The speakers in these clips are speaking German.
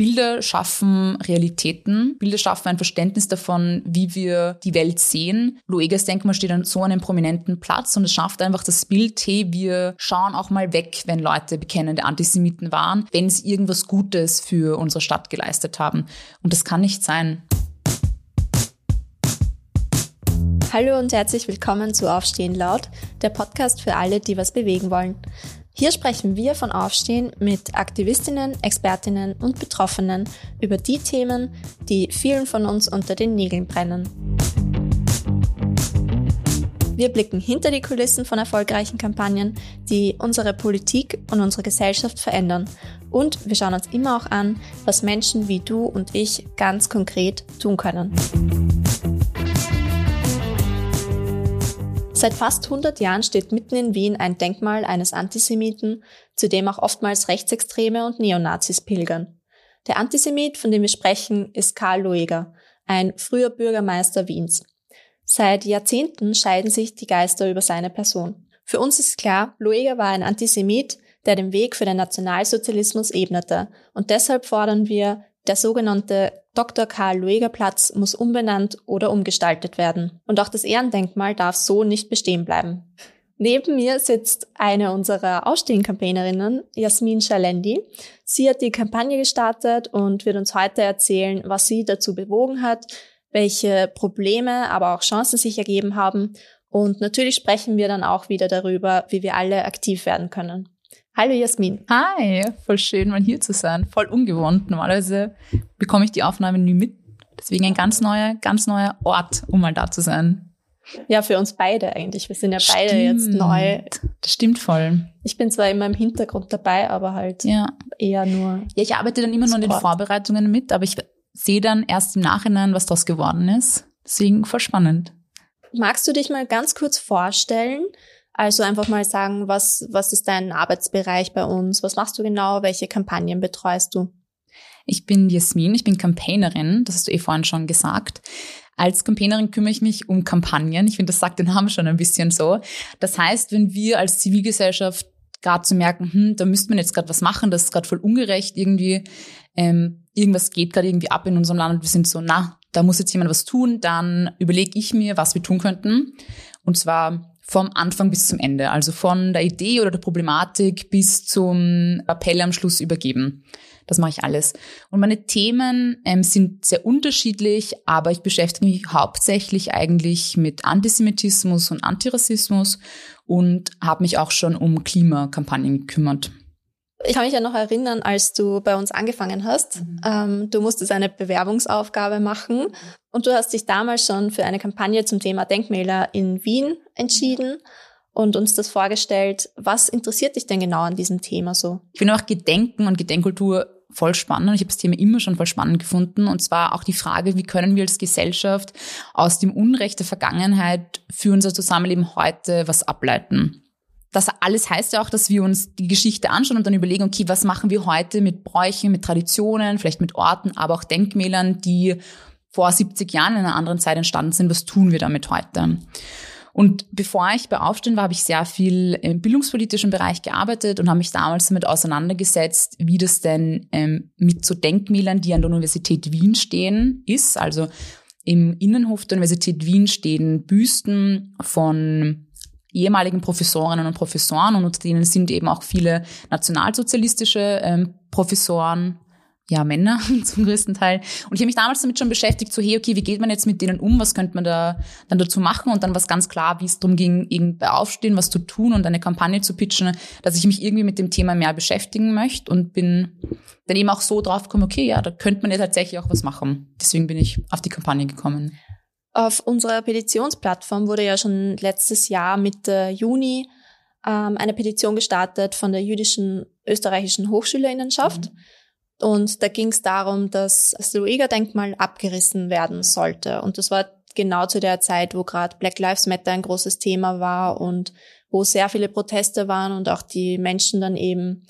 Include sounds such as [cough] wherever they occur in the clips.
Bilder schaffen Realitäten, Bilder schaffen ein Verständnis davon, wie wir die Welt sehen. Luegas Denkmal steht an so einem prominenten Platz und es schafft einfach das Bild, hey, wir schauen auch mal weg, wenn Leute bekennende Antisemiten waren, wenn sie irgendwas Gutes für unsere Stadt geleistet haben. Und das kann nicht sein. Hallo und herzlich willkommen zu Aufstehen laut, der Podcast für alle, die was bewegen wollen. Hier sprechen wir von Aufstehen mit Aktivistinnen, Expertinnen und Betroffenen über die Themen, die vielen von uns unter den Nägeln brennen. Wir blicken hinter die Kulissen von erfolgreichen Kampagnen, die unsere Politik und unsere Gesellschaft verändern. Und wir schauen uns immer auch an, was Menschen wie du und ich ganz konkret tun können. Seit fast 100 Jahren steht mitten in Wien ein Denkmal eines Antisemiten, zu dem auch oftmals Rechtsextreme und Neonazis pilgern. Der Antisemit, von dem wir sprechen, ist Karl Lueger, ein früher Bürgermeister Wiens. Seit Jahrzehnten scheiden sich die Geister über seine Person. Für uns ist klar, Lueger war ein Antisemit, der den Weg für den Nationalsozialismus ebnete. Und deshalb fordern wir, der sogenannte Dr. Karl Lueger Platz muss umbenannt oder umgestaltet werden. Und auch das Ehrendenkmal darf so nicht bestehen bleiben. Neben mir sitzt eine unserer Ausstehen-Campaignerinnen, Jasmin Schalendi. Sie hat die Kampagne gestartet und wird uns heute erzählen, was sie dazu bewogen hat, welche Probleme, aber auch Chancen sich ergeben haben. Und natürlich sprechen wir dann auch wieder darüber, wie wir alle aktiv werden können. Hallo Jasmin. Hi, voll schön mal hier zu sein. Voll ungewohnt. Normalerweise bekomme ich die Aufnahme nie mit. Deswegen ein ganz neuer, ganz neuer Ort, um mal da zu sein. Ja, für uns beide eigentlich. Wir sind ja beide stimmt. jetzt neu. Das stimmt voll. Ich bin zwar immer im Hintergrund dabei, aber halt ja. eher nur. Ja, ich arbeite dann immer nur in den Vorbereitungen mit, aber ich sehe dann erst im Nachhinein, was daraus geworden ist. Deswegen voll spannend. Magst du dich mal ganz kurz vorstellen? Also einfach mal sagen, was, was ist dein Arbeitsbereich bei uns? Was machst du genau? Welche Kampagnen betreust du? Ich bin Jasmin, ich bin Campaignerin, das hast du eh vorhin schon gesagt. Als Campaignerin kümmere ich mich um Kampagnen. Ich finde, das sagt den Namen schon ein bisschen so. Das heißt, wenn wir als Zivilgesellschaft gerade zu merken, hm, da müsste man jetzt gerade was machen, das ist gerade voll ungerecht irgendwie, ähm, irgendwas geht gerade irgendwie ab in unserem Land und wir sind so, na, da muss jetzt jemand was tun, dann überlege ich mir, was wir tun könnten. Und zwar vom Anfang bis zum Ende, also von der Idee oder der Problematik bis zum Appell am Schluss übergeben. Das mache ich alles. Und meine Themen ähm, sind sehr unterschiedlich, aber ich beschäftige mich hauptsächlich eigentlich mit Antisemitismus und Antirassismus und habe mich auch schon um Klimakampagnen gekümmert. Ich kann mich ja noch erinnern, als du bei uns angefangen hast. Mhm. Ähm, du musstest eine Bewerbungsaufgabe machen und du hast dich damals schon für eine Kampagne zum Thema Denkmäler in Wien entschieden und uns das vorgestellt. Was interessiert dich denn genau an diesem Thema so? Ich finde auch Gedenken und Gedenkkultur voll spannend. Ich habe das Thema immer schon voll spannend gefunden. Und zwar auch die Frage, wie können wir als Gesellschaft aus dem Unrecht der Vergangenheit für unser Zusammenleben heute was ableiten? Das alles heißt ja auch, dass wir uns die Geschichte anschauen und dann überlegen, okay, was machen wir heute mit Bräuchen, mit Traditionen, vielleicht mit Orten, aber auch Denkmälern, die vor 70 Jahren in einer anderen Zeit entstanden sind. Was tun wir damit heute? Und bevor ich bei Aufstehen war, habe ich sehr viel im bildungspolitischen Bereich gearbeitet und habe mich damals damit auseinandergesetzt, wie das denn ähm, mit so Denkmälern, die an der Universität Wien stehen, ist. Also im Innenhof der Universität Wien stehen Büsten von ehemaligen Professorinnen und Professoren und unter denen sind eben auch viele nationalsozialistische ähm, Professoren, ja, Männer [laughs] zum größten Teil. Und ich habe mich damals damit schon beschäftigt, so, hey, okay, wie geht man jetzt mit denen um? Was könnte man da dann dazu machen? Und dann war es ganz klar, wie es darum ging, irgendwie aufstehen, was zu tun und eine Kampagne zu pitchen, dass ich mich irgendwie mit dem Thema mehr beschäftigen möchte und bin dann eben auch so drauf gekommen, okay, ja, da könnte man ja tatsächlich auch was machen. Deswegen bin ich auf die Kampagne gekommen. Auf unserer Petitionsplattform wurde ja schon letztes Jahr Mitte Juni ähm, eine Petition gestartet von der jüdischen österreichischen Hochschülerinnenschaft. Mhm. Und da ging es darum, dass das Lueger-Denkmal abgerissen werden sollte. Und das war genau zu der Zeit, wo gerade Black Lives Matter ein großes Thema war und wo sehr viele Proteste waren und auch die Menschen dann eben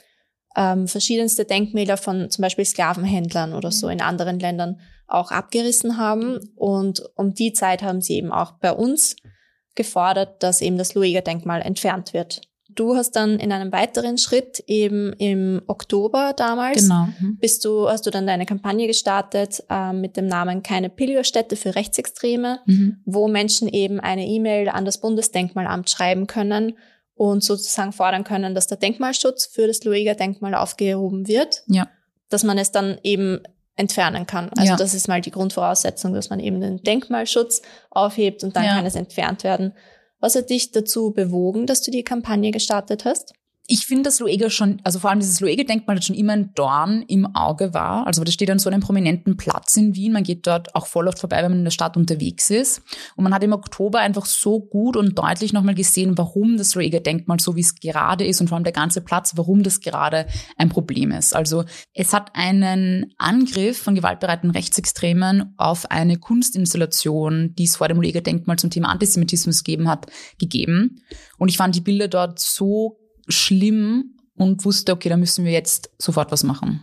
ähm, verschiedenste Denkmäler von zum Beispiel Sklavenhändlern oder so in anderen Ländern auch abgerissen haben. Und um die Zeit haben sie eben auch bei uns gefordert, dass eben das Lueger-Denkmal entfernt wird. Du hast dann in einem weiteren Schritt eben im Oktober damals, Genau. Mhm. bist du, hast du dann deine Kampagne gestartet äh, mit dem Namen Keine Pilgerstätte für Rechtsextreme, Mhm. wo Menschen eben eine E-Mail an das Bundesdenkmalamt schreiben können und sozusagen fordern können, dass der Denkmalschutz für das Lueger-Denkmal aufgehoben wird, Ja. dass man es dann eben entfernen kann. Also Ja. das ist mal die Grundvoraussetzung, dass man eben den Denkmalschutz aufhebt und dann Ja. kann es entfernt werden. Was hat dich dazu bewogen, dass du die Kampagne gestartet hast? Ich finde, dass Luege schon, also vor allem dieses Luege-Denkmal das schon immer ein Dorn im Auge war. Also das steht an so einem prominenten Platz in Wien. Man geht dort auch voll oft vorbei, wenn man in der Stadt unterwegs ist. Und man hat im Oktober einfach so gut und deutlich nochmal gesehen, warum das Luege-Denkmal so wie es gerade ist und vor allem der ganze Platz, warum das gerade ein Problem ist. Also es hat einen Angriff von gewaltbereiten Rechtsextremen auf eine Kunstinstallation, die es vor dem Luege-Denkmal zum Thema Antisemitismus gegeben hat, gegeben. Und ich fand die Bilder dort so schlimm und wusste, okay, da müssen wir jetzt sofort was machen.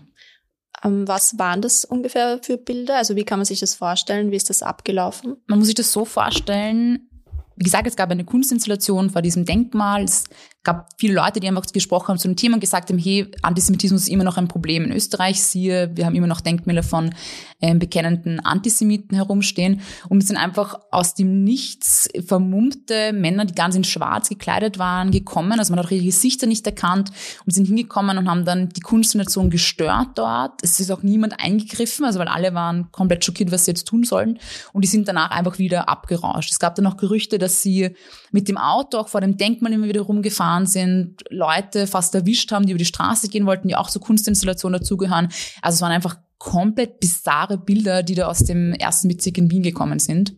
Ähm, was waren das ungefähr für Bilder? Also wie kann man sich das vorstellen? Wie ist das abgelaufen? Man muss sich das so vorstellen, wie gesagt, es gab eine Kunstinstallation vor diesem Denkmal. Es gab viele Leute, die einfach gesprochen haben zu dem Thema und gesagt haben, hey, Antisemitismus ist immer noch ein Problem in Österreich. Siehe, wir haben immer noch Denkmäler von ähm, bekennenden Antisemiten herumstehen. Und es sind einfach aus dem Nichts vermummte Männer, die ganz in schwarz gekleidet waren, gekommen. Also man hat auch ihre Gesichter nicht erkannt und sind hingekommen und haben dann die Kunstinstallation gestört dort. Es ist auch niemand eingegriffen, also weil alle waren komplett schockiert, was sie jetzt tun sollen. Und die sind danach einfach wieder abgerauscht. Es gab dann noch Gerüchte, dass sie mit dem Auto auch vor dem Denkmal immer wieder rumgefahren sind, Leute fast erwischt haben, die über die Straße gehen wollten, die auch zur Kunstinstallation dazugehören. Also es waren einfach komplett bizarre Bilder, die da aus dem ersten Bezirk in Wien gekommen sind.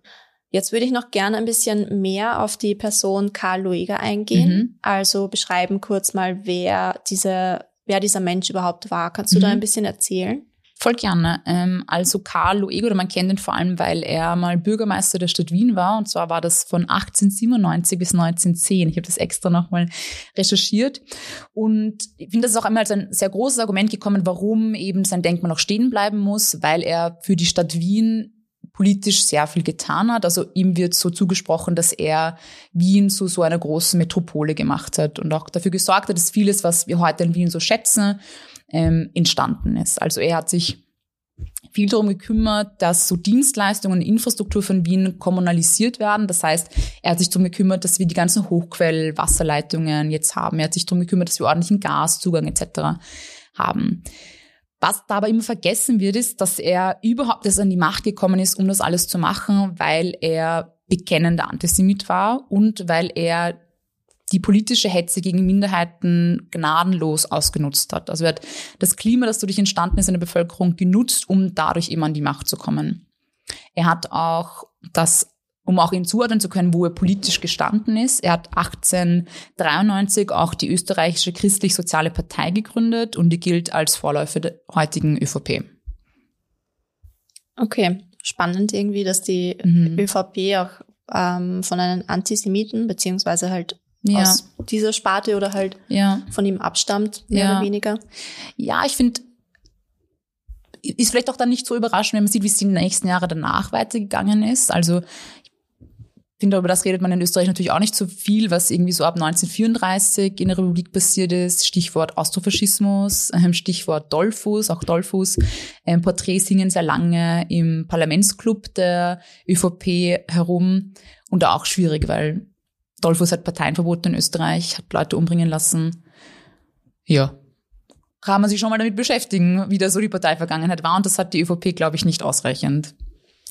Jetzt würde ich noch gerne ein bisschen mehr auf die Person Karl Lueger eingehen. Mhm. Also beschreiben kurz mal, wer diese, wer dieser Mensch überhaupt war. Kannst du da Mhm. ein bisschen erzählen? Voll gerne. Ähm, also Karl Luego, oder man kennt ihn vor allem, weil er mal Bürgermeister der Stadt Wien war. Und zwar war das von 1897 bis 1910. Ich habe das extra nochmal recherchiert. Und ich finde, das ist auch einmal als ein sehr großes Argument gekommen, warum eben sein Denkmal noch stehen bleiben muss, weil er für die Stadt Wien politisch sehr viel getan hat. Also ihm wird so zugesprochen, dass er Wien zu so einer großen Metropole gemacht hat und auch dafür gesorgt hat, dass vieles, was wir heute in Wien so schätzen, ähm, entstanden ist. Also er hat sich viel darum gekümmert, dass so Dienstleistungen und Infrastruktur von Wien kommunalisiert werden. Das heißt, er hat sich darum gekümmert, dass wir die ganzen Hochquellwasserleitungen jetzt haben. Er hat sich darum gekümmert, dass wir ordentlichen Gaszugang etc. haben. Was da aber immer vergessen wird, ist, dass er überhaupt erst an die Macht gekommen ist, um das alles zu machen, weil er bekennender Antisemit war und weil er die politische Hetze gegen Minderheiten gnadenlos ausgenutzt hat. Also er hat das Klima, das dadurch entstanden ist in der Bevölkerung, genutzt, um dadurch eben an die Macht zu kommen. Er hat auch das, um auch ihn zuordnen zu können, wo er politisch gestanden ist. Er hat 1893 auch die österreichische christlich-soziale Partei gegründet und die gilt als Vorläufer der heutigen ÖVP. Okay, spannend irgendwie, dass die Mhm. ÖVP auch ähm, von einem Antisemiten, beziehungsweise halt Ja, aus dieser Sparte oder halt ja. von ihm abstammt, mehr Ja. oder weniger. Ja, ich finde, ist vielleicht auch dann nicht so überraschend, wenn man sieht, wie es die nächsten Jahre danach weitergegangen ist. Also ich finde, über das redet man in Österreich natürlich auch nicht so viel, was irgendwie so ab 1934 in der Republik passiert ist. Stichwort Austrofaschismus, ähm, Stichwort Dollfuß, auch Dollfuß. Ähm, Porträts hingen sehr lange im Parlamentsclub der ÖVP herum und auch schwierig, weil Dollfuß hat Parteien verboten in Österreich, hat Leute umbringen lassen. Ja, kann man sich schon mal damit beschäftigen, wie da so die Parteivergangenheit war. Und das hat die ÖVP, glaube ich, nicht ausreichend.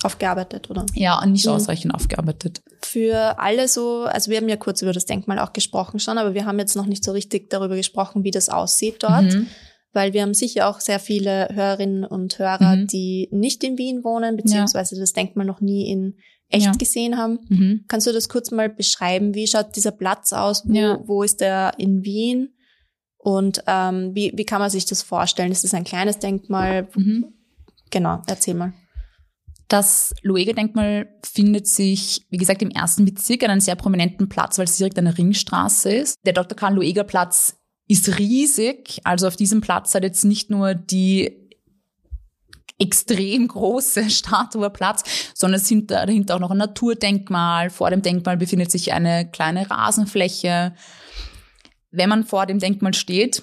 Aufgearbeitet, oder? Ja, nicht Mhm. ausreichend aufgearbeitet. Für alle so, also wir haben ja kurz über das Denkmal auch gesprochen schon, aber wir haben jetzt noch nicht so richtig darüber gesprochen, wie das aussieht dort. Mhm. Weil wir haben sicher auch sehr viele Hörerinnen und Hörer, Mhm. die nicht in Wien wohnen, beziehungsweise das Denkmal noch nie in echt Ja. gesehen haben. Mhm. Kannst du das kurz mal beschreiben? Wie schaut dieser Platz aus? Wo, Ja. wo ist der in Wien? Und ähm, wie, wie kann man sich das vorstellen? Ist das ein kleines Denkmal? Mhm. Genau, erzähl mal. Das Luege-Denkmal findet sich, wie gesagt, im ersten Bezirk an einem sehr prominenten Platz, weil es direkt eine Ringstraße ist. Der Dr. Karl Lueger Platz ist riesig. Also auf diesem Platz hat jetzt nicht nur die extrem große [laughs] Statue Platz, sondern es sind dahinter auch noch ein Naturdenkmal. Vor dem Denkmal befindet sich eine kleine Rasenfläche. wenn man vor dem Denkmal steht,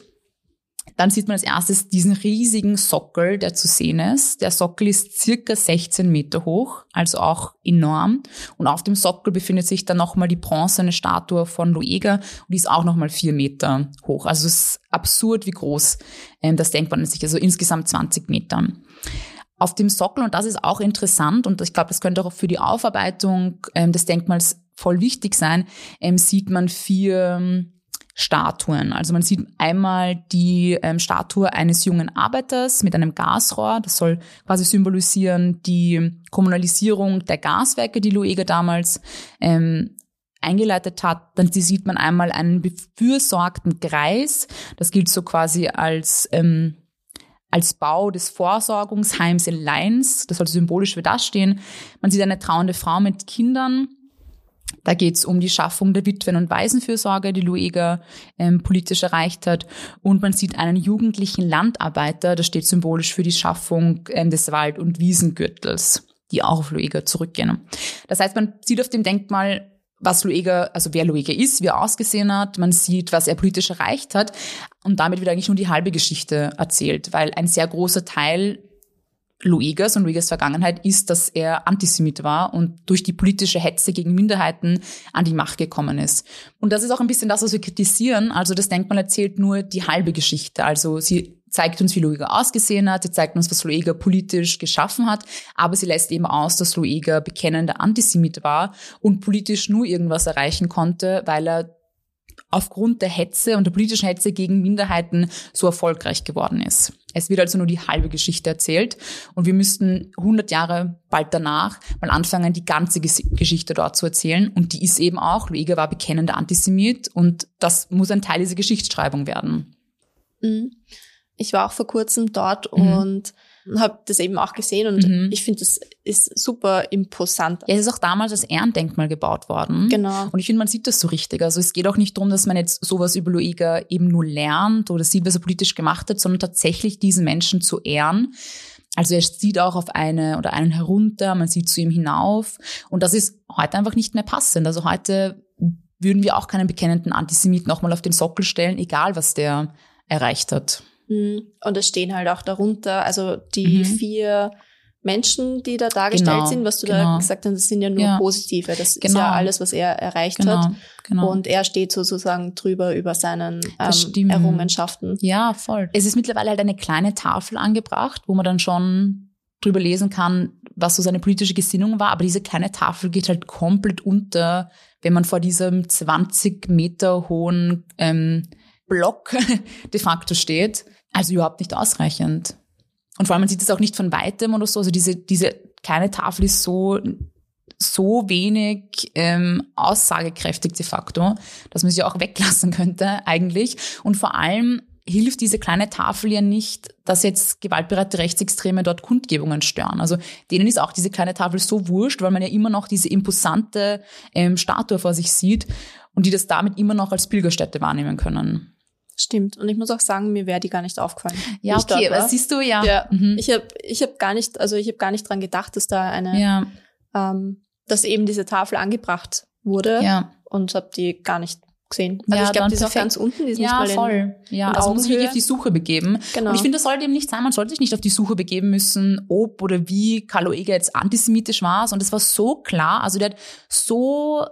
dann sieht man als erstes diesen riesigen Sockel, der zu sehen ist. Der Sockel ist circa 16 Meter hoch, also auch enorm. Und auf dem Sockel befindet sich dann nochmal die bronzene Statue von Lueger und die ist auch nochmal vier Meter hoch. Also es ist absurd, wie groß ähm, das Denkmal ist, also insgesamt 20 Meter. Auf dem Sockel, und das ist auch interessant, und ich glaube, das könnte auch für die Aufarbeitung ähm, des Denkmals voll wichtig sein, ähm, sieht man vier ähm, Statuen. Also man sieht einmal die ähm, Statue eines jungen Arbeiters mit einem Gasrohr. Das soll quasi symbolisieren die Kommunalisierung der Gaswerke, die Lueger damals ähm, eingeleitet hat. Dann sieht man einmal einen befürsorgten Kreis. Das gilt so quasi als ähm, als Bau des Vorsorgungsheims in Leins. Das soll symbolisch für das stehen. Man sieht eine trauernde Frau mit Kindern da geht es um die Schaffung der Witwen- und Waisenfürsorge, die Lueger ähm, politisch erreicht hat. Und man sieht einen jugendlichen Landarbeiter, das steht symbolisch für die Schaffung ähm, des Wald- und Wiesengürtels, die auch auf Lueger zurückgehen. Das heißt, man sieht auf dem Denkmal, was Lueger, also wer Lueger ist, wie er ausgesehen hat, man sieht, was er politisch erreicht hat und damit wird eigentlich nur die halbe Geschichte erzählt, weil ein sehr großer Teil Luegas und Luegas Vergangenheit ist, dass er Antisemit war und durch die politische Hetze gegen Minderheiten an die Macht gekommen ist. Und das ist auch ein bisschen das, was wir kritisieren. Also das Denkmal erzählt nur die halbe Geschichte. Also sie zeigt uns, wie Lueger ausgesehen hat, sie zeigt uns, was Lueger politisch geschaffen hat, aber sie lässt eben aus, dass Lueger bekennender Antisemit war und politisch nur irgendwas erreichen konnte, weil er aufgrund der Hetze und der politischen Hetze gegen Minderheiten so erfolgreich geworden ist. Es wird also nur die halbe Geschichte erzählt und wir müssten 100 Jahre bald danach mal anfangen, die ganze Geschichte dort zu erzählen und die ist eben auch, Lueger war bekennender Antisemit und das muss ein Teil dieser Geschichtsschreibung werden. Mhm. Ich war auch vor kurzem dort mhm. und habe das eben auch gesehen und mhm. ich finde, das ist super imposant. Ja, es ist auch damals als Ehrendenkmal gebaut worden. Genau. Und ich finde, man sieht das so richtig. Also es geht auch nicht darum, dass man jetzt sowas über Lueger eben nur lernt oder sieht, was er politisch gemacht hat, sondern tatsächlich diesen Menschen zu ehren. Also er sieht auch auf eine oder einen herunter, man sieht zu ihm hinauf. Und das ist heute einfach nicht mehr passend. Also heute würden wir auch keinen bekennenden Antisemiten nochmal auf den Sockel stellen, egal was der erreicht hat. Mhm. Und es stehen halt auch darunter, also die mhm. vier Menschen, die da dargestellt genau, sind, was du genau. da gesagt hast, das sind ja nur ja. positive. Das genau. ist ja genau. alles, was er erreicht genau, hat. Genau. Und er steht sozusagen drüber über seinen ähm, Errungenschaften. Ja, voll. Es ist mittlerweile halt eine kleine Tafel angebracht, wo man dann schon drüber lesen kann, was so seine politische Gesinnung war. Aber diese kleine Tafel geht halt komplett unter, wenn man vor diesem 20 Meter hohen ähm, Block [laughs] de facto steht also überhaupt nicht ausreichend. Und vor allem, man sieht es auch nicht von weitem oder so. Also diese, diese kleine Tafel ist so, so wenig ähm, aussagekräftig de facto, dass man sie auch weglassen könnte [laughs] eigentlich. Und vor allem hilft diese kleine Tafel ja nicht, dass jetzt gewaltbereite Rechtsextreme dort Kundgebungen stören. Also denen ist auch diese kleine Tafel so wurscht, weil man ja immer noch diese imposante ähm, Statue vor sich sieht und die das damit immer noch als Pilgerstätte wahrnehmen können. Stimmt. Und ich muss auch sagen, mir wäre die gar nicht aufgefallen. Ja, okay, was siehst du, ja. ja mhm. Ich habe ich hab gar nicht, also ich habe gar nicht dran gedacht, dass da eine, ja. ähm, dass eben diese Tafel angebracht wurde. Ja. Und habe die gar nicht gesehen. Also ja, ich glaube, die ist auch ganz unten, die ist ja, nicht mal voll. In, ja, in also muss sich auf die Suche begeben. Genau. Und ich finde, das sollte eben nicht sein, man sollte sich nicht auf die Suche begeben müssen, ob oder wie Carlo Eger jetzt antisemitisch war, sondern es war so klar, also der hat so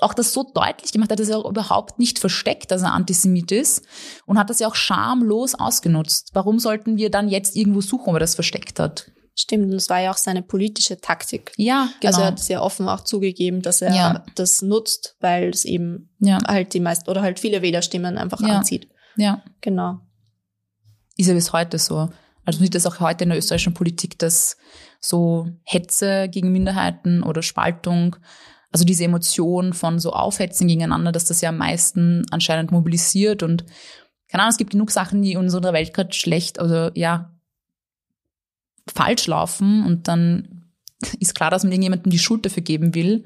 auch das so deutlich gemacht hat, dass er auch überhaupt nicht versteckt, dass er Antisemit ist und hat das ja auch schamlos ausgenutzt. Warum sollten wir dann jetzt irgendwo suchen, ob er das versteckt hat? Stimmt, und das war ja auch seine politische Taktik. Ja, genau. Also er hat sehr offen auch zugegeben, dass er ja. das nutzt, weil es eben ja. halt die meisten oder halt viele Wählerstimmen einfach ja. anzieht. Ja. Genau. Ist ja bis heute so. Also man sieht das auch heute in der österreichischen Politik, dass so Hetze gegen Minderheiten oder Spaltung also diese Emotion von so Aufhetzen gegeneinander, dass das ja am meisten anscheinend mobilisiert und keine Ahnung, es gibt genug Sachen, die in unserer Welt gerade schlecht oder ja falsch laufen und dann ist klar, dass man irgendjemandem die Schuld dafür geben will.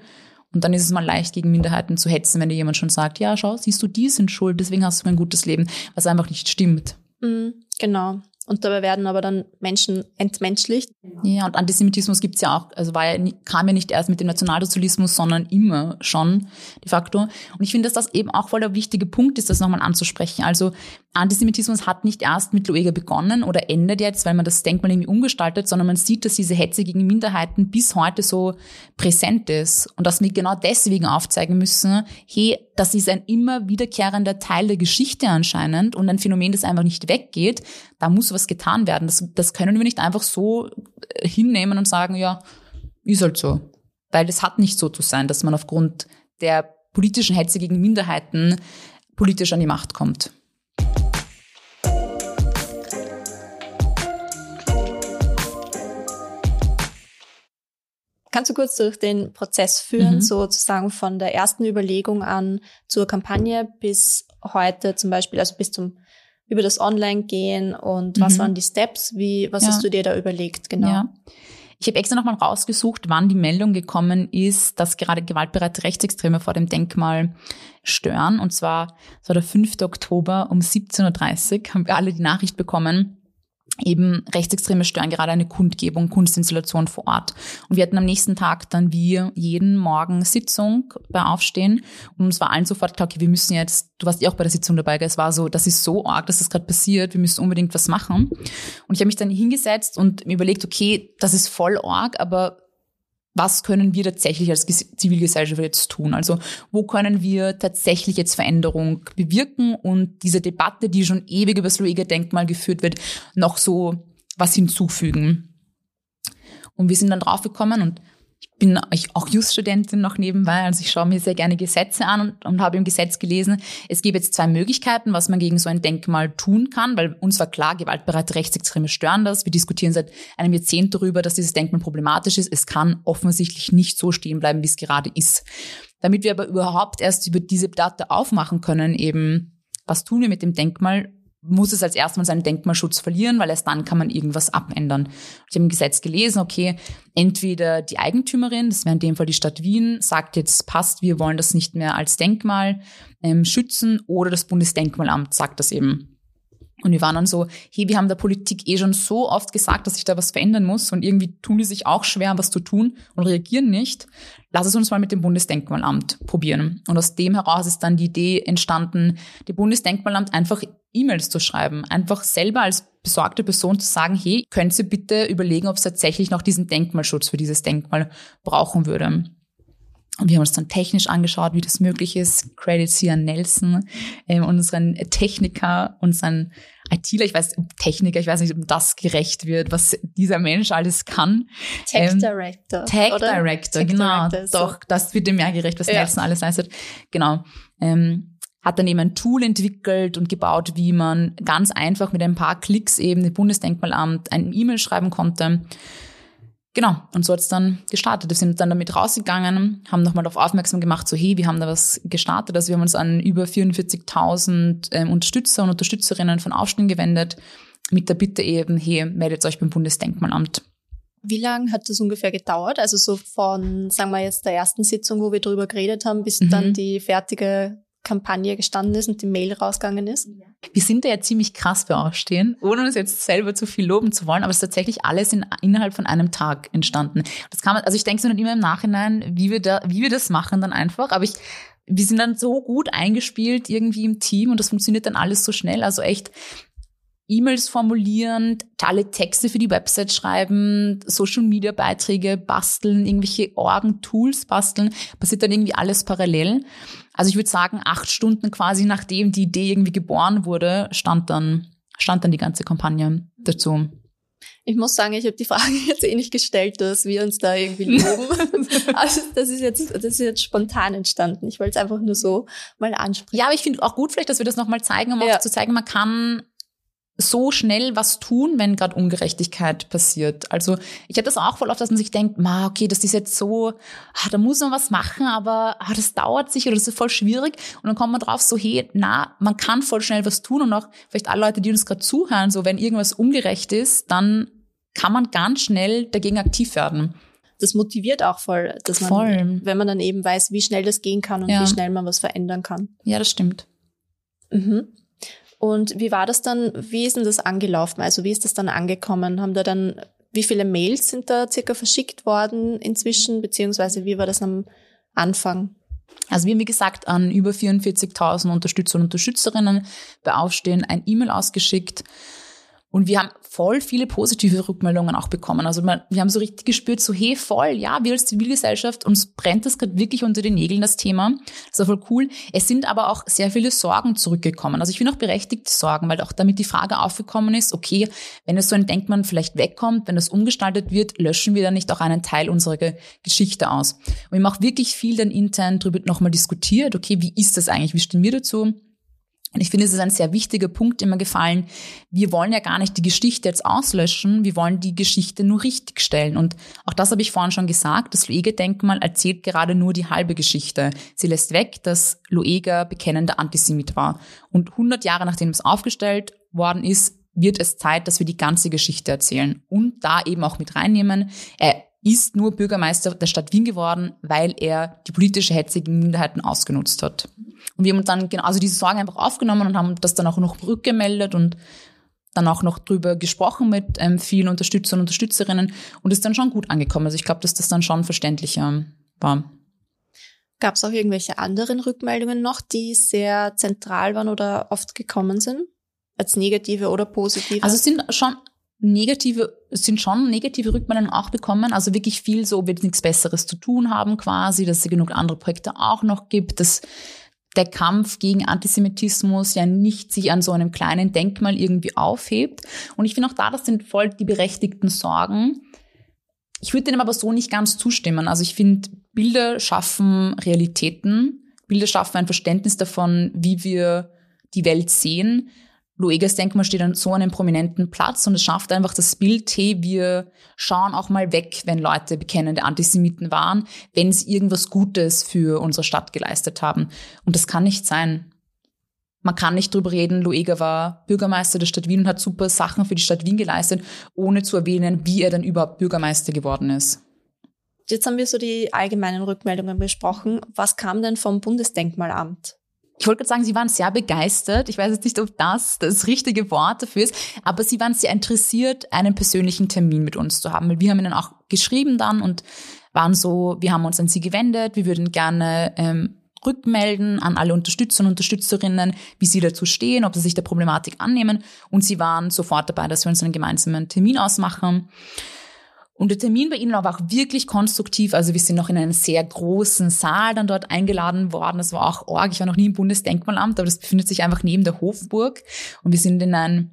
Und dann ist es mal leicht, gegen Minderheiten zu hetzen, wenn dir jemand schon sagt, ja, schau, siehst du, die sind schuld, deswegen hast du ein gutes Leben, was einfach nicht stimmt. Mhm, genau. Und dabei werden aber dann Menschen entmenschlicht. Ja, und Antisemitismus gibt's ja auch, also war ja, kam ja nicht erst mit dem Nationalsozialismus, sondern immer schon de facto. Und ich finde, dass das eben auch voll der wichtige Punkt ist, das nochmal anzusprechen. Also Antisemitismus hat nicht erst mit Luega begonnen oder endet jetzt, weil man das Denkmal irgendwie umgestaltet, sondern man sieht, dass diese Hetze gegen Minderheiten bis heute so präsent ist und dass wir genau deswegen aufzeigen müssen, hey, das ist ein immer wiederkehrender Teil der Geschichte anscheinend und ein Phänomen, das einfach nicht weggeht. Da muss was getan werden. Das, das können wir nicht einfach so äh, hinnehmen und sagen, ja, ist halt so. Weil es hat nicht so zu sein, dass man aufgrund der politischen Hetze gegen Minderheiten politisch an die Macht kommt. Kannst du kurz durch den Prozess führen, mhm. sozusagen von der ersten Überlegung an zur Kampagne bis heute zum Beispiel, also bis zum über das Online-Gehen und was mhm. waren die Steps? Wie, was ja. hast du dir da überlegt, genau? Ja. Ich habe extra nochmal rausgesucht, wann die Meldung gekommen ist, dass gerade gewaltbereite Rechtsextreme vor dem Denkmal stören. Und zwar, das war der 5. Oktober um 17.30 Uhr, haben wir alle die Nachricht bekommen, eben Rechtsextreme stören gerade eine Kundgebung, Kunstinstallation vor Ort. Und wir hatten am nächsten Tag dann wir jeden Morgen Sitzung bei Aufstehen und es war allen sofort klar, okay, wir müssen jetzt, du warst ja auch bei der Sitzung dabei, es war so, das ist so arg, dass das gerade passiert, wir müssen unbedingt was machen. Und ich habe mich dann hingesetzt und mir überlegt, okay, das ist voll arg, aber was können wir tatsächlich als Zivilgesellschaft jetzt tun? Also wo können wir tatsächlich jetzt Veränderung bewirken und diese Debatte, die schon ewig über das Lueger-Denkmal geführt wird, noch so was hinzufügen? Und wir sind dann draufgekommen und bin auch Just-Studentin noch nebenbei, also ich schaue mir sehr gerne Gesetze an und, und habe im Gesetz gelesen, es gibt jetzt zwei Möglichkeiten, was man gegen so ein Denkmal tun kann, weil uns war klar, gewaltbereite Rechtsextreme stören das. Wir diskutieren seit einem Jahrzehnt darüber, dass dieses Denkmal problematisch ist. Es kann offensichtlich nicht so stehen bleiben, wie es gerade ist. Damit wir aber überhaupt erst über diese Debatte aufmachen können, eben, was tun wir mit dem Denkmal, muss es als erstes mal seinen Denkmalschutz verlieren, weil erst dann kann man irgendwas abändern. Ich habe im Gesetz gelesen, okay, entweder die Eigentümerin, das wäre in dem Fall die Stadt Wien, sagt jetzt, passt, wir wollen das nicht mehr als Denkmal ähm, schützen, oder das Bundesdenkmalamt sagt das eben. Und wir waren dann so, hey, wir haben der Politik eh schon so oft gesagt, dass sich da was verändern muss und irgendwie tun die sich auch schwer, was zu tun und reagieren nicht. Lass es uns mal mit dem Bundesdenkmalamt probieren. Und aus dem heraus ist dann die Idee entstanden, dem Bundesdenkmalamt einfach E-Mails zu schreiben, einfach selber als besorgte Person zu sagen, hey, könnt Sie bitte überlegen, ob es tatsächlich noch diesen Denkmalschutz für dieses Denkmal brauchen würde. Und wir haben uns dann technisch angeschaut, wie das möglich ist. Credits hier an Nelson, äh, unseren Techniker, unseren ITler, ich weiß, Techniker, ich weiß nicht, ob das gerecht wird, was dieser Mensch alles kann. Tech ähm, Director. Tech oder? Director, Tech genau. Director, Doch, das wird dem mehr gerecht, was ja. Nelson alles leistet. Genau. Ähm, hat dann eben ein Tool entwickelt und gebaut, wie man ganz einfach mit ein paar Klicks eben dem Bundesdenkmalamt ein E-Mail schreiben konnte Genau, und so hat's dann gestartet. Wir sind dann damit rausgegangen, haben nochmal darauf aufmerksam gemacht, so hey, wir haben da was gestartet. Also wir haben uns an über 44.000 ähm, Unterstützer und Unterstützerinnen von Aufstehen gewendet, mit der Bitte eben, hey, meldet euch beim Bundesdenkmalamt. Wie lange hat das ungefähr gedauert? Also so von, sagen wir jetzt, der ersten Sitzung, wo wir drüber geredet haben, bis mhm. dann die fertige Kampagne gestanden ist und die Mail rausgegangen ist. Wir sind da ja ziemlich krass für Aufstehen, ohne uns jetzt selber zu viel loben zu wollen, aber es ist tatsächlich alles in, innerhalb von einem Tag entstanden. Das kann man, also ich denke so nicht immer im Nachhinein, wie wir da, wie wir das machen dann einfach, aber ich, wir sind dann so gut eingespielt irgendwie im Team und das funktioniert dann alles so schnell. Also echt, E-Mails formulieren, alle Texte für die Website schreiben, Social-Media-Beiträge basteln, irgendwelche Orgen-Tools basteln, passiert dann irgendwie alles parallel. Also ich würde sagen, acht Stunden quasi nachdem die Idee irgendwie geboren wurde, stand dann, stand dann die ganze Kampagne dazu. Ich muss sagen, ich habe die Frage [laughs] jetzt eh nicht gestellt, dass wir uns da irgendwie loben. [laughs] also das ist jetzt, das ist jetzt spontan entstanden. Ich wollte es einfach nur so mal ansprechen. Ja, aber ich finde auch gut vielleicht, dass wir das nochmal zeigen, um ja. auch zu zeigen, man kann so schnell was tun, wenn gerade Ungerechtigkeit passiert. Also ich habe das auch voll oft, dass man sich denkt, ma, okay, das ist jetzt so, ah, da muss man was machen, aber ah, das dauert sich oder das ist voll schwierig. Und dann kommt man drauf so, hey, na, man kann voll schnell was tun und auch vielleicht alle Leute, die uns gerade zuhören, so wenn irgendwas ungerecht ist, dann kann man ganz schnell dagegen aktiv werden. Das motiviert auch voll, dass man, voll. wenn man dann eben weiß, wie schnell das gehen kann und ja. wie schnell man was verändern kann. Ja, das stimmt. Mhm. Und wie war das dann, wie ist denn das angelaufen? Also wie ist das dann angekommen? Haben da dann wie viele Mails sind da circa verschickt worden inzwischen, beziehungsweise wie war das am Anfang? Also wir haben, wie gesagt, an über 44.000 Unterstützer und Unterstützerinnen bei Aufstehen ein E-Mail ausgeschickt und wir haben voll viele positive Rückmeldungen auch bekommen. Also wir haben so richtig gespürt, so hey, voll, ja, wir als Zivilgesellschaft, uns brennt das gerade wirklich unter den Nägeln, das Thema. Das war voll cool. Es sind aber auch sehr viele Sorgen zurückgekommen. Also ich finde auch berechtigte Sorgen, weil auch damit die Frage aufgekommen ist, okay, wenn es so ein Denkmal vielleicht wegkommt, wenn das umgestaltet wird, löschen wir dann nicht auch einen Teil unserer Geschichte aus. Und wir haben auch wirklich viel dann intern darüber nochmal diskutiert, okay, wie ist das eigentlich, wie stehen wir dazu? Und ich finde, es ist ein sehr wichtiger Punkt immer gefallen. Wir wollen ja gar nicht die Geschichte jetzt auslöschen, wir wollen die Geschichte nur richtigstellen. Und auch das habe ich vorhin schon gesagt, das Lueger-Denkmal erzählt gerade nur die halbe Geschichte. Sie lässt weg, dass Lueger bekennender Antisemit war. Und 100 Jahre nachdem es aufgestellt worden ist, wird es Zeit, dass wir die ganze Geschichte erzählen und da eben auch mit reinnehmen. Er ist nur Bürgermeister der Stadt Wien geworden, weil er die politische Hetze gegen Minderheiten ausgenutzt hat. Und wir haben dann genau, also diese Sorgen einfach aufgenommen und haben das dann auch noch rückgemeldet und dann auch noch drüber gesprochen mit ähm, vielen Unterstützern und Unterstützerinnen und ist dann schon gut angekommen. Also ich glaube, dass das dann schon verständlicher war. Gab es auch irgendwelche anderen Rückmeldungen noch, die sehr zentral waren oder oft gekommen sind? Als negative oder positive? Also es sind schon negative, sind schon negative Rückmeldungen auch bekommen. Also wirklich viel so, ob wir nichts Besseres zu tun haben quasi, dass es genug andere Projekte auch noch gibt, dass der Kampf gegen Antisemitismus ja nicht sich an so einem kleinen Denkmal irgendwie aufhebt. Und ich finde auch da, das sind voll die berechtigten Sorgen. Ich würde dem aber so nicht ganz zustimmen. Also ich finde, Bilder schaffen Realitäten. Bilder schaffen ein Verständnis davon, wie wir die Welt sehen. Luegas Denkmal steht an so einem prominenten Platz und es schafft einfach das Bild, hey, wir schauen auch mal weg, wenn Leute bekennende Antisemiten waren, wenn sie irgendwas Gutes für unsere Stadt geleistet haben. Und das kann nicht sein. Man kann nicht drüber reden, Luega war Bürgermeister der Stadt Wien und hat super Sachen für die Stadt Wien geleistet, ohne zu erwähnen, wie er dann überhaupt Bürgermeister geworden ist. Jetzt haben wir so die allgemeinen Rückmeldungen besprochen. Was kam denn vom Bundesdenkmalamt? Ich wollte gerade sagen, sie waren sehr begeistert. Ich weiß jetzt nicht, ob das das richtige Wort dafür ist, aber sie waren sehr interessiert, einen persönlichen Termin mit uns zu haben. Wir haben ihnen auch geschrieben dann und waren so, wir haben uns an sie gewendet, wir würden gerne ähm, rückmelden an alle Unterstützer und Unterstützerinnen, wie sie dazu stehen, ob sie sich der Problematik annehmen. Und sie waren sofort dabei, dass wir uns einen gemeinsamen Termin ausmachen. Und der Termin bei Ihnen war auch wirklich konstruktiv. Also wir sind noch in einen sehr großen Saal dann dort eingeladen worden. Das war auch org. Ich war noch nie im Bundesdenkmalamt, aber das befindet sich einfach neben der Hofburg. Und wir sind in einen,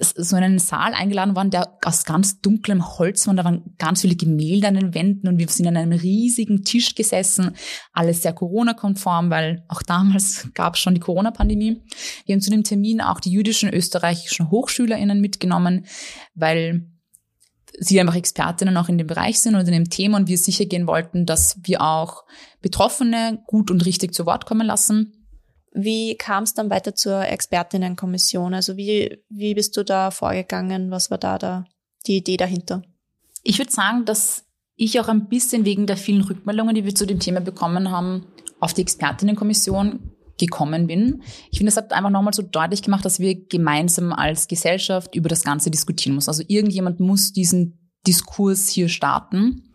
so in einen Saal eingeladen worden, der aus ganz dunklem Holz war. Da waren ganz viele Gemälde an den Wänden und wir sind an einem riesigen Tisch gesessen. Alles sehr Corona-konform, weil auch damals [laughs] gab es schon die Corona-Pandemie. Wir haben zu dem Termin auch die jüdischen österreichischen HochschülerInnen mitgenommen, weil sie einfach Expertinnen auch in dem Bereich sind und in dem Thema und wir sicher gehen wollten, dass wir auch Betroffene gut und richtig zu Wort kommen lassen. Wie kam es dann weiter zur Expertinnenkommission? Also wie, wie bist du da vorgegangen? Was war da, da die Idee dahinter? Ich würde sagen, dass ich auch ein bisschen wegen der vielen Rückmeldungen, die wir zu dem Thema bekommen haben, auf die Expertinnenkommission gekommen bin. Ich finde, das hat einfach nochmal so deutlich gemacht, dass wir gemeinsam als Gesellschaft über das Ganze diskutieren müssen. Also irgendjemand muss diesen Diskurs hier starten.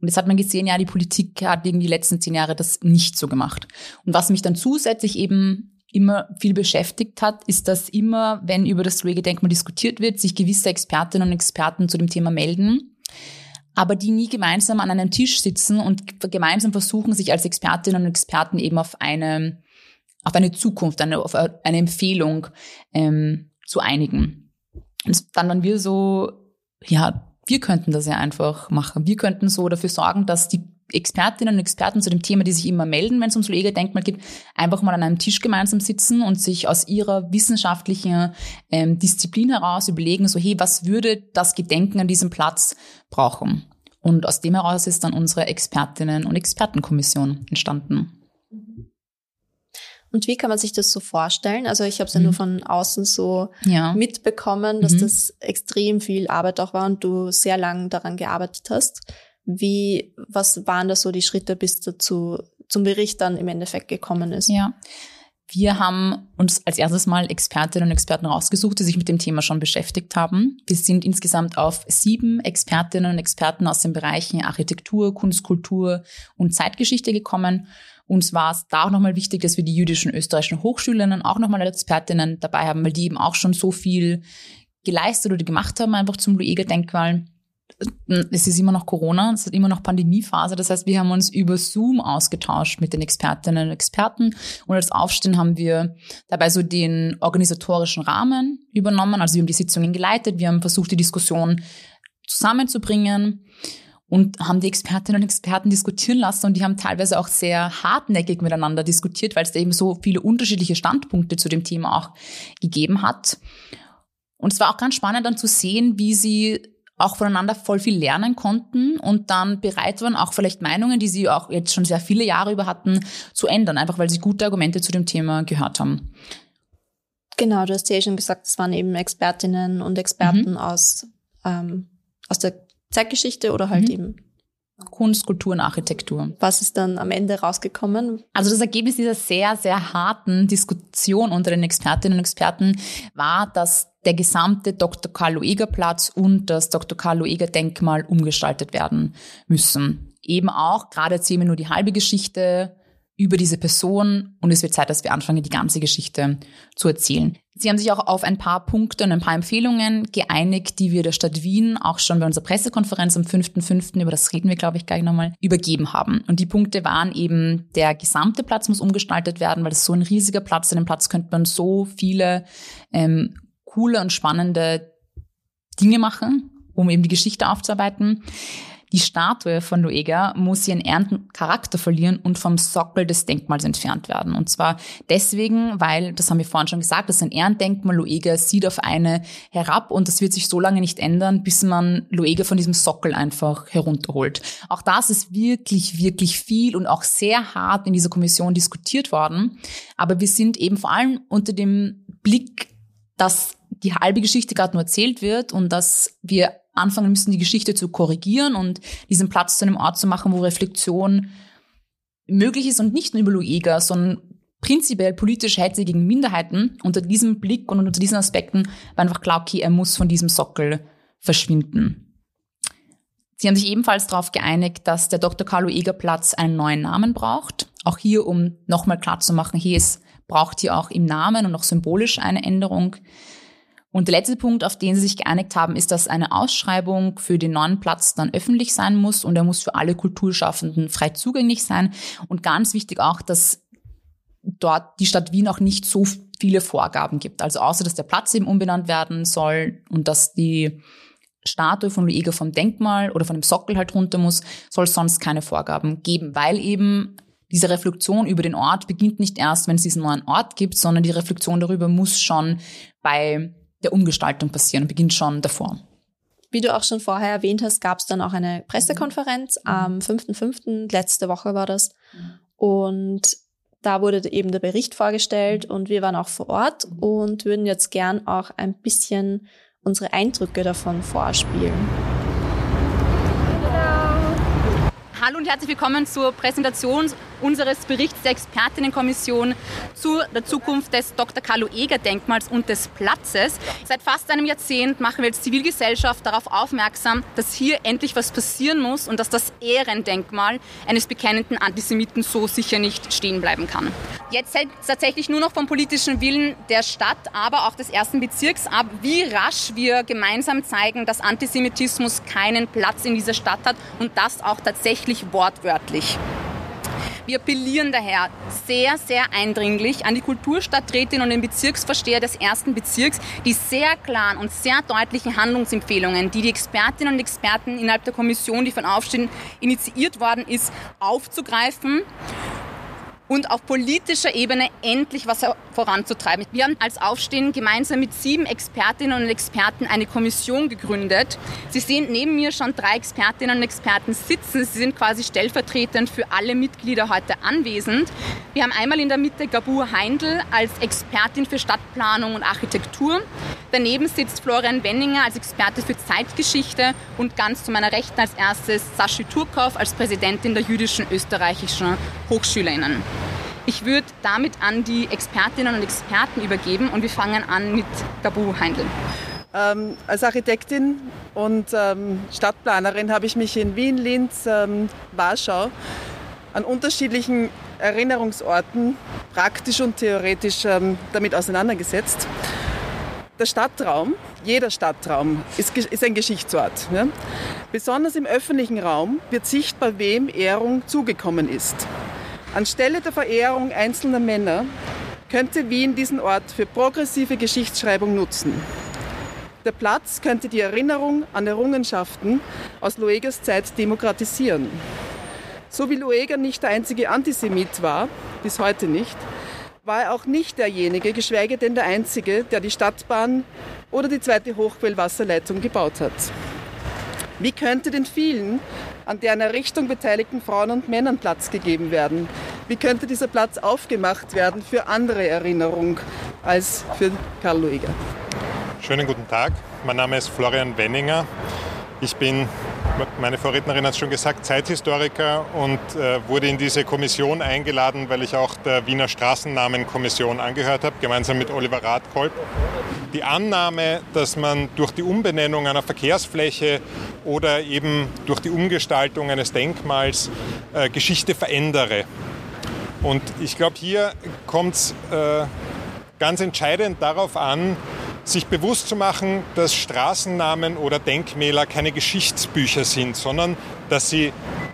Und jetzt hat man gesehen, ja, die Politik hat irgendwie die letzten zehn Jahre das nicht so gemacht. Und was mich dann zusätzlich eben immer viel beschäftigt hat, ist, dass immer, wenn über das Luege-Denkmal diskutiert wird, sich gewisse Expertinnen und Experten zu dem Thema melden, aber die nie gemeinsam an einem Tisch sitzen und gemeinsam versuchen, sich als Expertinnen und Experten eben auf eine auf eine Zukunft, eine, auf eine Empfehlung ähm, zu einigen. Und dann waren wir so, ja, wir könnten das ja einfach machen. Wir könnten so dafür sorgen, dass die Expertinnen und Experten zu dem Thema, die sich immer melden, wenn es ums Pflegedenkmal geht, einfach mal an einem Tisch gemeinsam sitzen und sich aus ihrer wissenschaftlichen ähm, Disziplin heraus überlegen, so hey, was würde das Gedenken an diesem Platz brauchen? Und aus dem heraus ist dann unsere Expertinnen- und Expertenkommission entstanden. Und wie kann man sich das so vorstellen? Also ich habe es ja nur mhm. von außen so ja. mitbekommen, dass mhm. das extrem viel Arbeit auch war und du sehr lang daran gearbeitet hast. Wie, was waren da so die Schritte, bis dazu zum Bericht dann im Endeffekt gekommen ist? Ja. Wir haben uns als erstes Mal Expertinnen und Experten rausgesucht, die sich mit dem Thema schon beschäftigt haben. Wir sind insgesamt auf sieben Expertinnen und Experten aus den Bereichen Architektur, Kunst, Kultur und Zeitgeschichte gekommen. Uns war es da auch nochmal wichtig, dass wir die jüdischen österreichischen Hochschülerinnen auch nochmal als Expertinnen dabei haben, weil die eben auch schon so viel geleistet oder gemacht haben, einfach zum Lueger-Denkmal es ist immer noch Corona, es ist immer noch Pandemiephase. Das heißt, wir haben uns über Zoom ausgetauscht mit den Expertinnen und Experten. Und als Aufstehen haben wir dabei so den organisatorischen Rahmen übernommen. Also wir haben die Sitzungen geleitet, wir haben versucht, die Diskussion zusammenzubringen und haben die Expertinnen und Experten diskutieren lassen und die haben teilweise auch sehr hartnäckig miteinander diskutiert, weil es da eben so viele unterschiedliche Standpunkte zu dem Thema auch gegeben hat. Und es war auch ganz spannend dann zu sehen, wie sie auch voneinander voll viel lernen konnten und dann bereit waren, auch vielleicht Meinungen, die sie auch jetzt schon sehr viele Jahre über hatten, zu ändern, einfach weil sie gute Argumente zu dem Thema gehört haben. Genau, du hast ja eh schon gesagt, es waren eben Expertinnen und Experten mhm. aus, ähm, aus der Zeitgeschichte oder halt mhm. eben Kunst, Kultur und Architektur. Was ist dann am Ende rausgekommen? Also das Ergebnis dieser sehr, sehr harten Diskussion unter den Expertinnen und Experten war, dass der gesamte Dr. Karl Lueger Platz und das Dr. Karl Lueger Denkmal umgestaltet werden müssen. Eben auch, gerade erzählen wir nur die halbe Geschichte, über diese Person und es wird Zeit, dass wir anfangen, die ganze Geschichte zu erzählen. Sie haben sich auch auf ein paar Punkte und ein paar Empfehlungen geeinigt, die wir der Stadt Wien auch schon bei unserer Pressekonferenz am 5.5., über das reden wir, glaube ich, gleich nochmal, übergeben haben. Und die Punkte waren eben, der gesamte Platz muss umgestaltet werden, weil es so ein riesiger Platz, an dem Platz könnte man so viele ähm, coole und spannende Dinge machen, um eben die Geschichte aufzuarbeiten. Die Statue von Lueger muss ihren ernten Charakter verlieren und vom Sockel des Denkmals entfernt werden. Und zwar deswegen, weil, das haben wir vorhin schon gesagt, das ist ein Ehrendenkmal. Lueger sieht auf eine herab und das wird sich so lange nicht ändern, bis man Lueger von diesem Sockel einfach herunterholt. Auch das ist wirklich, wirklich viel und auch sehr hart in dieser Kommission diskutiert worden. Aber wir sind eben vor allem unter dem Blick, dass die halbe Geschichte gerade nur erzählt wird und dass wir anfangen müssen, die Geschichte zu korrigieren und diesen Platz zu einem Ort zu machen, wo Reflexion möglich ist und nicht nur über Lueger, sondern prinzipiell politisch Hetze gegen Minderheiten. Unter diesem Blick und unter diesen Aspekten war einfach klar, okay, er muss von diesem Sockel verschwinden. Sie haben sich ebenfalls darauf geeinigt, dass der Dr. Carlo Eger Platz einen neuen Namen braucht. Auch hier, um nochmal klar zu machen, hier ist, braucht hier auch im Namen und auch symbolisch eine Änderung. Und der letzte Punkt, auf den sie sich geeinigt haben, ist, dass eine Ausschreibung für den neuen Platz dann öffentlich sein muss und er muss für alle Kulturschaffenden frei zugänglich sein. Und ganz wichtig auch, dass dort die Stadt Wien auch nicht so viele Vorgaben gibt. Also außer, dass der Platz eben umbenannt werden soll und dass die Statue von Lueger vom Denkmal oder von dem Sockel halt runter muss, soll es sonst keine Vorgaben geben, weil eben diese Reflexion über den Ort beginnt nicht erst, wenn es diesen neuen Ort gibt, sondern die Reflexion darüber muss schon bei der Umgestaltung passieren, beginnt schon davor. Wie du auch schon vorher erwähnt hast, gab es dann auch eine Pressekonferenz mhm. am 5.5., letzte Woche war das. Und da wurde eben der Bericht vorgestellt und wir waren auch vor Ort und würden jetzt gern auch ein bisschen unsere Eindrücke davon vorspielen. Hallo und herzlich willkommen zur Präsentation unseres Berichts der Expertinnenkommission zu der Zukunft des Dr. Carlo Eger Denkmals und des Platzes. Seit fast einem Jahrzehnt machen wir als Zivilgesellschaft darauf aufmerksam, dass hier endlich was passieren muss und dass das Ehrendenkmal eines bekennenden Antisemiten so sicher nicht stehen bleiben kann. Jetzt hängt es tatsächlich nur noch vom politischen Willen der Stadt, aber auch des ersten Bezirks ab, wie rasch wir gemeinsam zeigen, dass Antisemitismus keinen Platz in dieser Stadt hat und das auch tatsächlich wortwörtlich. Wir appellieren daher sehr, sehr eindringlich an die Kulturstadträtin und den Bezirksvorsteher des ersten Bezirks, die sehr klaren und sehr deutlichen Handlungsempfehlungen, die die Expertinnen und Experten innerhalb der Kommission, die von Aufstehen initiiert worden ist, aufzugreifen und auf politischer Ebene endlich was voranzutreiben. Wir haben als Aufstehen gemeinsam mit sieben Expertinnen und Experten eine Kommission gegründet. Sie sehen neben mir schon drei Expertinnen und Experten sitzen. Sie sind quasi stellvertretend für alle Mitglieder heute anwesend. Wir haben einmal in der Mitte Gabur Heindl als Expertin für Stadtplanung und Architektur. Daneben sitzt Florian Wenninger als Experte für Zeitgeschichte und ganz zu meiner Rechten als erstes Sashi Turkov als Präsidentin der jüdischen österreichischen Hochschülerinnen. Ich würde damit an die Expertinnen und Experten übergeben und wir fangen an mit Gabu Heindl. Ähm, als Architektin und ähm, Stadtplanerin habe ich mich in Wien, Linz, ähm, Warschau an unterschiedlichen Erinnerungsorten praktisch und theoretisch ähm, damit auseinandergesetzt. Der Stadtraum, jeder Stadtraum ist, ist ein Geschichtsort. Ja? Besonders im öffentlichen Raum wird sichtbar, wem Ehrung zugekommen ist. Anstelle der Verehrung einzelner Männer könnte Wien diesen Ort für progressive Geschichtsschreibung nutzen. Der Platz könnte die Erinnerung an Errungenschaften aus Luegers Zeit demokratisieren. So wie Lueger nicht der einzige Antisemit war, bis heute nicht, war er auch nicht derjenige, geschweige denn der einzige, der die Stadtbahn oder die zweite Hochquellwasserleitung gebaut hat. Wie könnte den vielen an deren Errichtung beteiligten Frauen und Männern Platz gegeben werden? Wie könnte dieser Platz aufgemacht werden für andere Erinnerung als für Karl Lueger? Schönen guten Tag. Mein Name ist Florian Wenninger. Ich bin, meine Vorrednerin hat es schon gesagt, Zeithistoriker und äh, wurde in diese Kommission eingeladen, weil ich auch der Wiener Straßennamenkommission angehört habe, gemeinsam mit Oliver Radkolb. Die Annahme, dass man durch die Umbenennung einer Verkehrsfläche oder eben durch die Umgestaltung eines Denkmals äh, Geschichte verändere. Und ich glaube, hier kommt es äh, ganz entscheidend darauf an, sich bewusst zu machen, dass Straßennamen oder Denkmäler keine Geschichtsbücher sind, sondern dass sie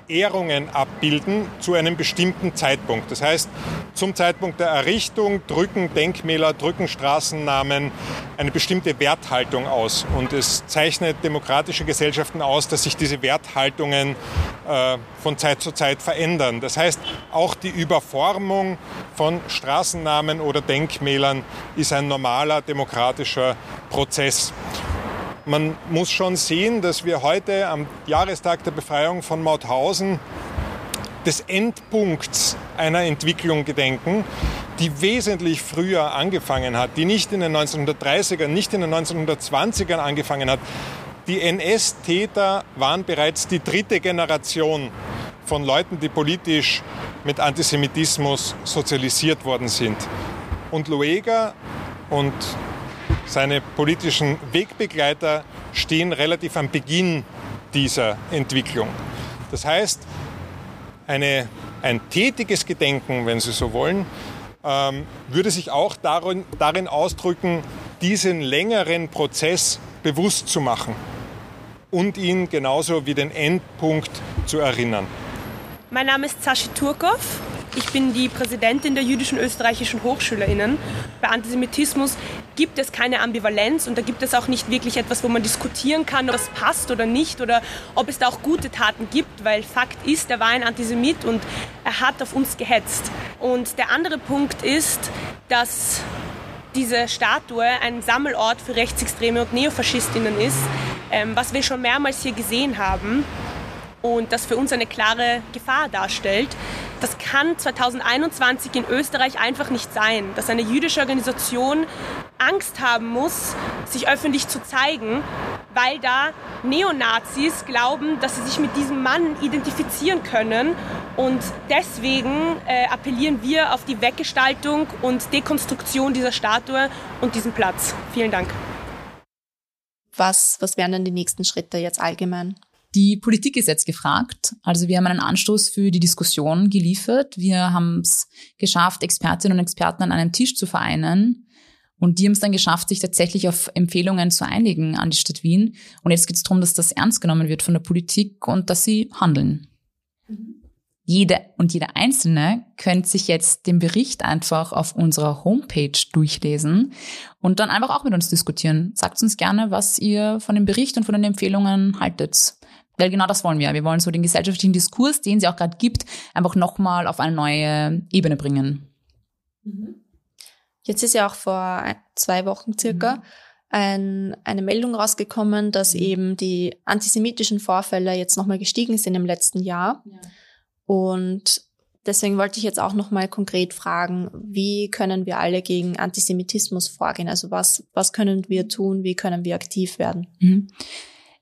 Ehrungen abbilden zu einem bestimmten Zeitpunkt. Das heißt, zum Zeitpunkt der Errichtung drücken Denkmäler, drücken Straßennamen eine bestimmte Werthaltung aus. Und es zeichnet demokratische Gesellschaften aus, dass sich diese Werthaltungen äh, von Zeit zu Zeit verändern. Das heißt, auch die Überformung von Straßennamen oder Denkmälern ist ein normaler demokratischer Prozess. Man muss schon sehen, dass wir heute am Jahrestag der Befreiung von Mauthausen des Endpunkts einer Entwicklung gedenken, die wesentlich früher angefangen hat, die nicht in den 1930ern, nicht in den 1920ern angefangen hat. Die NS-Täter waren bereits die dritte Generation von Leuten, die politisch mit Antisemitismus sozialisiert worden sind. Und Lueger und seine politischen Wegbegleiter stehen relativ am Beginn dieser Entwicklung. Das heißt, eine, ein tätiges Gedenken, wenn Sie so wollen, ähm, würde sich auch darin, darin ausdrücken, diesen längeren Prozess bewusst zu machen und ihn genauso wie den Endpunkt zu erinnern. Mein Name ist Sashi Turkov. Ich bin die Präsidentin der jüdischen österreichischen Hochschülerinnen. Bei Antisemitismus gibt es keine Ambivalenz und da gibt es auch nicht wirklich etwas, wo man diskutieren kann, ob es passt oder nicht oder ob es da auch gute Taten gibt, weil Fakt ist, er war ein Antisemit und er hat auf uns gehetzt. Und der andere Punkt ist, dass diese Statue ein Sammelort für Rechtsextreme und Neofaschistinnen ist, ähm, was wir schon mehrmals hier gesehen haben und das für uns eine klare Gefahr darstellt. Das kann 2021 in Österreich einfach nicht sein, dass eine jüdische Organisation Angst haben muss, sich öffentlich zu zeigen, weil da Neonazis glauben, dass sie sich mit diesem Mann identifizieren können. Und deswegen äh, appellieren wir auf die Weggestaltung und Dekonstruktion dieser Statue und diesem Platz. Vielen Dank. Was, was wären denn die nächsten Schritte jetzt allgemein? Die Politik ist jetzt gefragt. Also wir haben einen Anstoß für die Diskussion geliefert. Wir haben es geschafft, Expertinnen und Experten an einem Tisch zu vereinen. Und die haben es dann geschafft, sich tatsächlich auf Empfehlungen zu einigen an die Stadt Wien. Und jetzt geht es darum, dass das ernst genommen wird von der Politik und dass sie handeln. Mhm. Jede und jeder Einzelne könnte sich jetzt den Bericht einfach auf unserer Homepage durchlesen und dann einfach auch mit uns diskutieren. Sagt uns gerne, was ihr von dem Bericht und von den Empfehlungen haltet. Weil genau das wollen wir. Wir wollen so den gesellschaftlichen Diskurs, den sie auch gerade gibt, einfach nochmal auf eine neue Ebene bringen. Mhm. Jetzt ist ja auch vor zwei Wochen circa mhm. ein, eine Meldung rausgekommen, dass mhm. eben die antisemitischen Vorfälle jetzt nochmal gestiegen sind im letzten Jahr. Ja. Und deswegen wollte ich jetzt auch nochmal konkret fragen, wie können wir alle gegen Antisemitismus vorgehen? Also was, was können wir tun? Wie können wir aktiv werden? Mhm.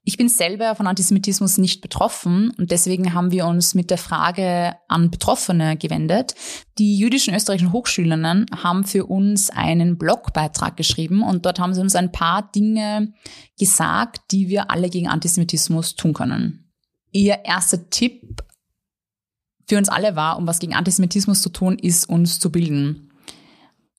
Ich bin selber von Antisemitismus nicht betroffen und deswegen haben wir uns mit der Frage an Betroffene gewendet. Die jüdischen österreichischen Hochschülerinnen haben für uns einen Blogbeitrag geschrieben und dort haben sie uns ein paar Dinge gesagt, die wir alle gegen Antisemitismus tun können. Ihr erster Tipp für uns alle war, um was gegen Antisemitismus zu tun, ist uns zu bilden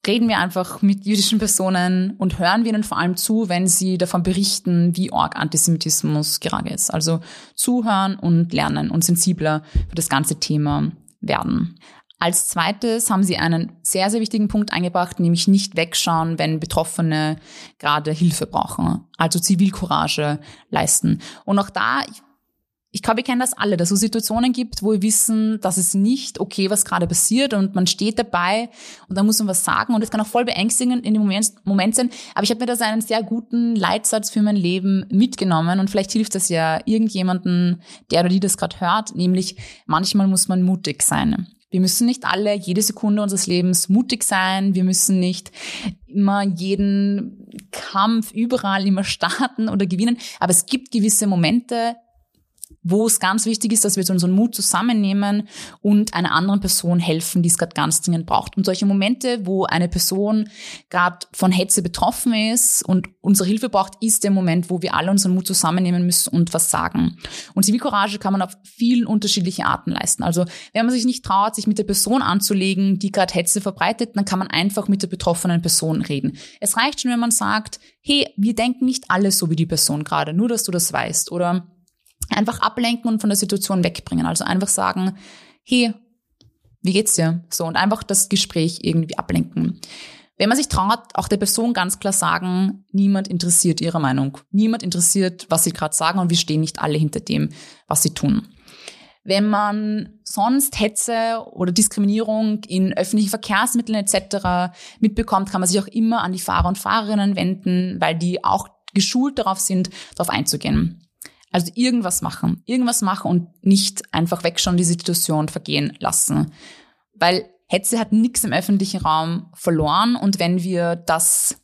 reden wir einfach mit jüdischen Personen und hören wir ihnen vor allem zu, wenn sie davon berichten, wie arg Antisemitismus gerade ist. Also zuhören und lernen und sensibler für das ganze Thema werden. Als zweites haben sie einen sehr, sehr wichtigen Punkt eingebracht, nämlich nicht wegschauen, wenn Betroffene gerade Hilfe brauchen. Also Zivilcourage leisten. Und auch da, ich glaube, wir kennen das alle, dass es Situationen gibt, wo wir wissen, das ist nicht okay, was gerade passiert und man steht dabei und da muss man was sagen und das kann auch voll beängstigend in dem Moment, Moment sein. Aber ich habe mir da einen sehr guten Leitsatz für mein Leben mitgenommen und vielleicht hilft das ja irgendjemanden, der oder die das gerade hört, nämlich manchmal muss man mutig sein. Wir müssen nicht alle jede Sekunde unseres Lebens mutig sein. Wir müssen nicht immer jeden Kampf überall immer starten oder gewinnen. Aber es gibt gewisse Momente, wo es ganz wichtig ist, dass wir unseren Mut zusammennehmen und einer anderen Person helfen, die es gerade ganz dringend braucht. Und solche Momente, wo eine Person gerade von Hetze betroffen ist und unsere Hilfe braucht, ist der Moment, wo wir alle unseren Mut zusammennehmen müssen und was sagen. Und Zivilcourage kann man auf vielen unterschiedlichen Arten leisten. Also wenn man sich nicht traut, sich mit der Person anzulegen, die gerade Hetze verbreitet, dann kann man einfach mit der betroffenen Person reden. Es reicht schon, wenn man sagt, hey, wir denken nicht alle so wie die Person gerade, nur dass du das weißt. Oder einfach ablenken und von der Situation wegbringen. Also einfach sagen, hey, wie geht's dir? So, und einfach das Gespräch irgendwie ablenken. Wenn man sich traut, auch der Person ganz klar sagen, niemand interessiert ihre Meinung. Niemand interessiert, was sie gerade sagen und wir stehen nicht alle hinter dem, was sie tun. Wenn man sonst Hetze oder Diskriminierung in öffentlichen Verkehrsmitteln etc. mitbekommt, kann man sich auch immer an die Fahrer und Fahrerinnen wenden, weil die auch geschult darauf sind, darauf einzugehen. Also irgendwas machen, irgendwas machen und nicht einfach wegschauen, die Situation vergehen lassen. Weil Hetze hat nichts im öffentlichen Raum verloren und wenn wir das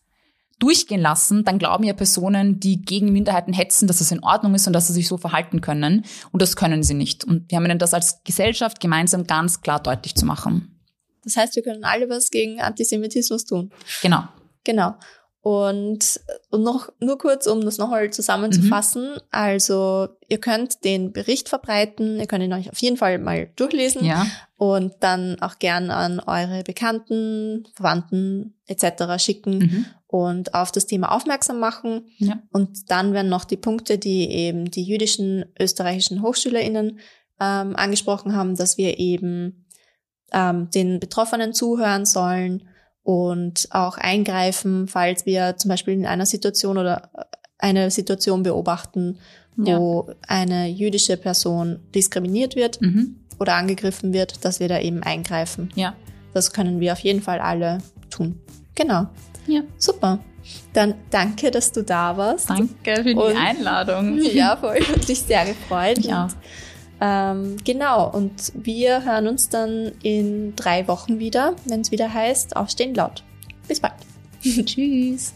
durchgehen lassen, dann glauben ja Personen, die gegen Minderheiten hetzen, dass das in Ordnung ist und dass sie sich so verhalten können. Und das können sie nicht. Und wir haben ihnen das als Gesellschaft gemeinsam ganz klar deutlich zu machen. Das heißt, wir können alle was gegen Antisemitismus tun. Genau. Genau. Und, und noch nur kurz, um das nochmal zusammenzufassen. Mhm. Also ihr könnt den Bericht verbreiten, ihr könnt ihn euch auf jeden Fall mal durchlesen ja. und dann auch gern an eure Bekannten, Verwandten etc. schicken mhm. und auf das Thema aufmerksam machen. Ja. Und dann werden noch die Punkte, die eben die jüdischen österreichischen HochschülerInnen ähm, angesprochen haben, dass wir eben ähm, den Betroffenen zuhören sollen und auch eingreifen, falls wir zum Beispiel in einer Situation oder äh, eine Situation beobachten, wo ja. eine jüdische Person diskriminiert wird mhm. oder angegriffen wird, dass wir da eben eingreifen. Ja. Das können wir auf jeden Fall alle tun. Genau. Ja. Super. Dann danke, dass du da warst. Danke für die und, Einladung. [laughs] Ja, voll. Hat mich sehr gefreut. Ja. Ähm, genau, und wir hören uns dann in drei Wochen wieder, wenn es wieder heißt, aufstehen laut. Bis bald. [laughs] Tschüss.